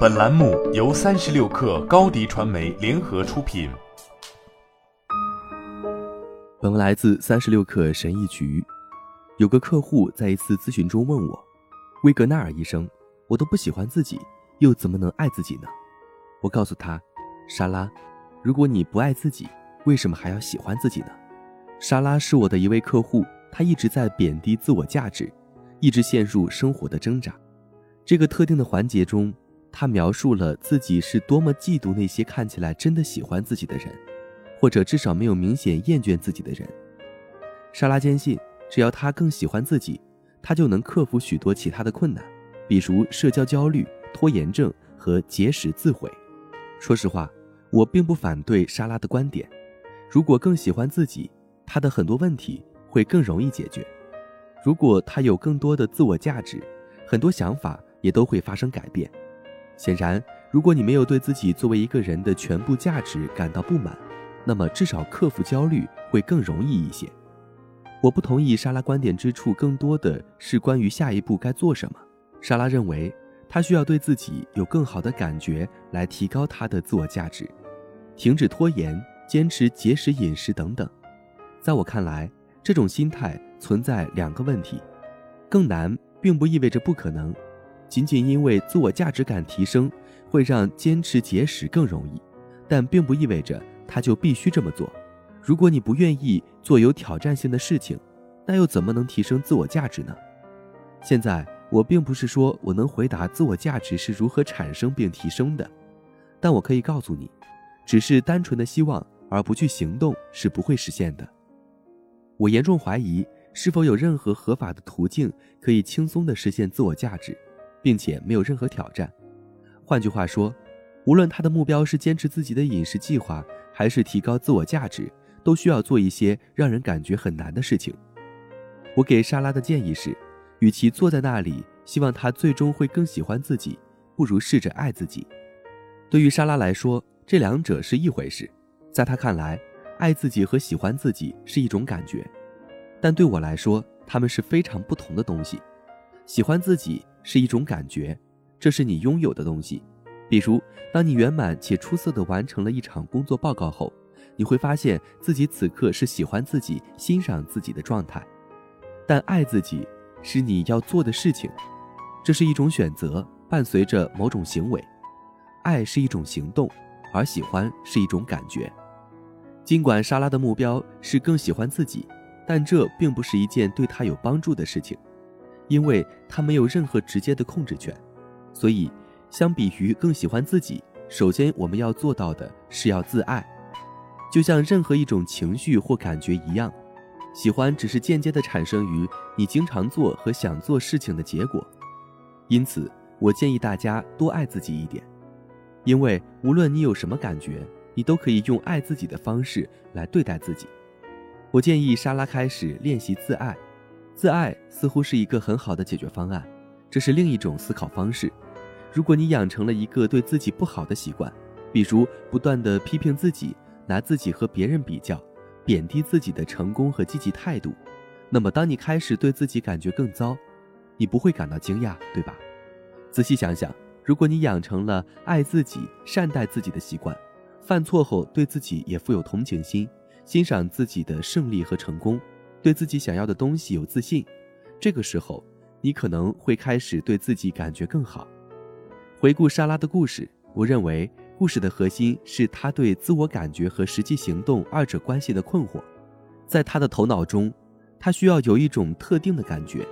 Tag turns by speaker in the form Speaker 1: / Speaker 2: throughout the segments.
Speaker 1: 本栏目由三十六氪高低传媒联合出品。
Speaker 2: 本文来自三十六氪神医局。有个客户在一次咨询中问我：“威格纳尔医生，我都不喜欢自己，又怎么能爱自己呢？”我告诉他：“莎拉，如果你不爱自己，为什么还要喜欢自己呢？”莎拉是我的一位客户，她一直在贬低自我价值，一直陷入生活的挣扎。这个特定的环节中，他描述了自己是多么嫉妒那些看起来真的喜欢自己的人。或者至少没有明显厌倦自己的人，莎拉坚信，只要她更喜欢自己，她就能克服许多其他的困难，比如社交焦虑、拖延症和节食自毁。说实话，我并不反对莎拉的观点。如果更喜欢自己，她的很多问题会更容易解决；如果她有更多的自我价值，很多想法也都会发生改变。显然，如果你没有对自己作为一个人的全部价值感到不满，那么至少克服焦虑会更容易一些。我不同意莎拉观点之处，更多的是关于下一步该做什么。莎拉认为，她需要对自己有更好的感觉，来提高她的自我价值，停止拖延，坚持节食饮食等等。在我看来，这种心态存在两个问题：更难，并不意味着不可能；仅仅因为自我价值感提升，会让坚持节食更容易，但并不意味着。他就必须这么做。如果你不愿意做有挑战性的事情，那又怎么能提升自我价值呢？现在我并不是说我能回答自我价值是如何产生并提升的，但我可以告诉你，只是单纯的希望而不去行动是不会实现的。我严重怀疑是否有任何合法的途径可以轻松地实现自我价值，并且没有任何挑战。换句话说，无论他的目标是坚持自己的饮食计划。还是提高自我价值，都需要做一些让人感觉很难的事情。我给莎拉的建议是，与其坐在那里希望她最终会更喜欢自己，不如试着爱自己。对于莎拉来说，这两者是一回事。在她看来，爱自己和喜欢自己是一种感觉，但对我来说，他们是非常不同的东西。喜欢自己是一种感觉，这是你拥有的东西。比如，当你圆满且出色地完成了一场工作报告后，你会发现自己此刻是喜欢自己、欣赏自己的状态。但爱自己是你要做的事情，这是一种选择，伴随着某种行为。爱是一种行动，而喜欢是一种感觉。尽管莎拉的目标是更喜欢自己，但这并不是一件对她有帮助的事情，因为他没有任何直接的控制权，所以。相比于更喜欢自己，首先我们要做到的是要自爱。就像任何一种情绪或感觉一样，喜欢只是间接的产生于你经常做和想做事情的结果。因此，我建议大家多爱自己一点，因为无论你有什么感觉，你都可以用爱自己的方式来对待自己。我建议莎拉开始练习自爱，自爱似乎是一个很好的解决方案，这是另一种思考方式。如果你养成了一个对自己不好的习惯，比如不断的批评自己，拿自己和别人比较，贬低自己的成功和积极态度，那么当你开始对自己感觉更糟，你不会感到惊讶，对吧？仔细想想，如果你养成了爱自己、善待自己的习惯，犯错后对自己也富有同情心，欣赏自己的胜利和成功，对自己想要的东西有自信，这个时候你可能会开始对自己感觉更好。回顾莎拉的故事，我认为故事的核心是她对自我感觉和实际行动二者关系的困惑。在她的头脑中，她需要有一种特定的感觉，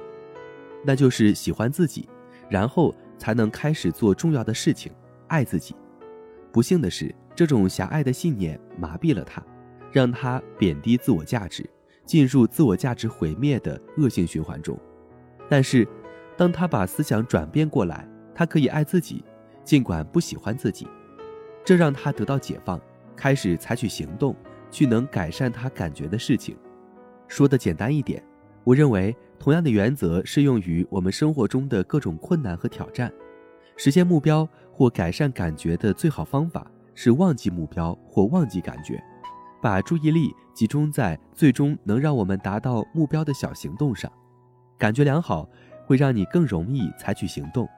Speaker 2: 那就是喜欢自己，然后才能开始做重要的事情，爱自己。不幸的是，这种狭隘的信念麻痹了她，让她贬低自我价值，进入自我价值毁灭的恶性循环中。但是，当他把思想转变过来，他可以爱自己，尽管不喜欢自己，这让他得到解放，开始采取行动，去能改善他感觉的事情。说的简单一点，我认为同样的原则适用于我们生活中的各种困难和挑战。实现目标或改善感觉的最好方法是忘记目标或忘记感觉，把注意力集中在最终能让我们达到目标的小行动上。感觉良好会让你更容易采取行动。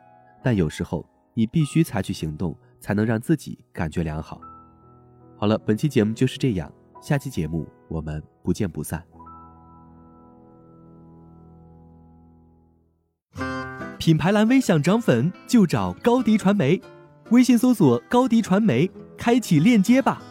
Speaker 2: 但有时候，你必须采取行动，才能让自己感觉良好。好了，本期节目就是这样，下期节目我们不见不散。
Speaker 3: 品牌蓝 V 想涨粉就找高迪传媒，微信搜索高迪传媒，开启链接吧。